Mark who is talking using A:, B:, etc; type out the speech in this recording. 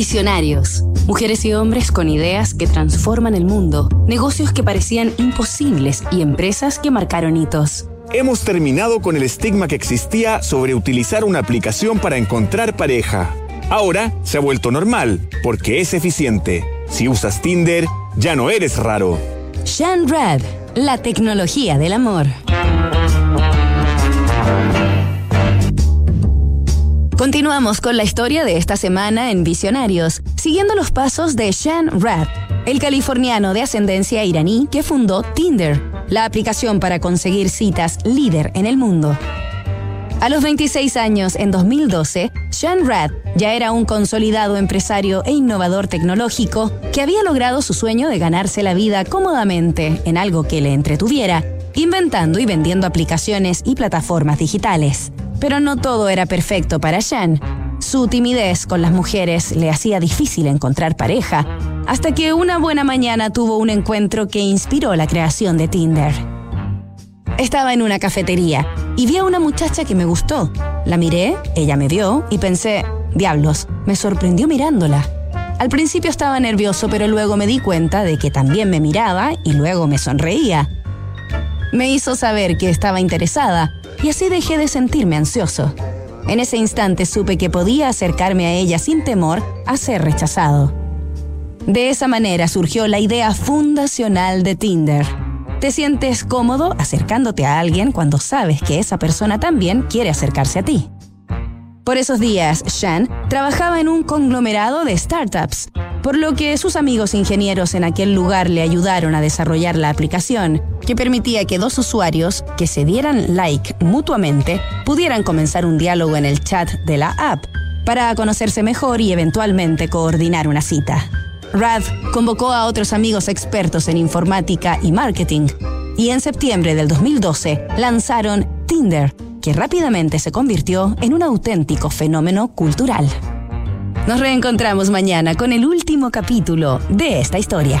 A: Visionarios. Mujeres y hombres con ideas que transforman el mundo, negocios que parecían imposibles y empresas que marcaron hitos.
B: Hemos terminado con el estigma que existía sobre utilizar una aplicación para encontrar pareja. Ahora se ha vuelto normal porque es eficiente. Si usas Tinder, ya no eres raro.
A: Shan Rad, la tecnología del amor. Continuamos con la historia de esta semana en Visionarios, siguiendo los pasos de Shan Rad, el californiano de ascendencia iraní que fundó Tinder, la aplicación para conseguir citas líder en el mundo. A los 26 años, en 2012, Sean Rad ya era un consolidado empresario e innovador tecnológico que había logrado su sueño de ganarse la vida cómodamente en algo que le entretuviera, inventando y vendiendo aplicaciones y plataformas digitales. Pero no todo era perfecto para Sean. Su timidez con las mujeres le hacía difícil encontrar pareja, hasta que una buena mañana tuvo un encuentro que inspiró la creación de Tinder. Estaba en una cafetería y vi a una muchacha que me gustó. La miré, ella me vio y pensé, diablos, me sorprendió mirándola. Al principio estaba nervioso, pero luego me di cuenta de que también me miraba y luego me sonreía. Me hizo saber que estaba interesada y así dejé de sentirme ansioso. En ese instante supe que podía acercarme a ella sin temor a ser rechazado. De esa manera surgió la idea fundacional de Tinder. Te sientes cómodo acercándote a alguien cuando sabes que esa persona también quiere acercarse a ti. Por esos días, Shan trabajaba en un conglomerado de startups, por lo que sus amigos ingenieros en aquel lugar le ayudaron a desarrollar la aplicación, que permitía que dos usuarios que se dieran like mutuamente pudieran comenzar un diálogo en el chat de la app para conocerse mejor y eventualmente coordinar una cita. Rad convocó a otros amigos expertos en informática y marketing y en septiembre del 2012 lanzaron Tinder, que rápidamente se convirtió en un auténtico fenómeno cultural. Nos reencontramos mañana con el último capítulo de esta historia.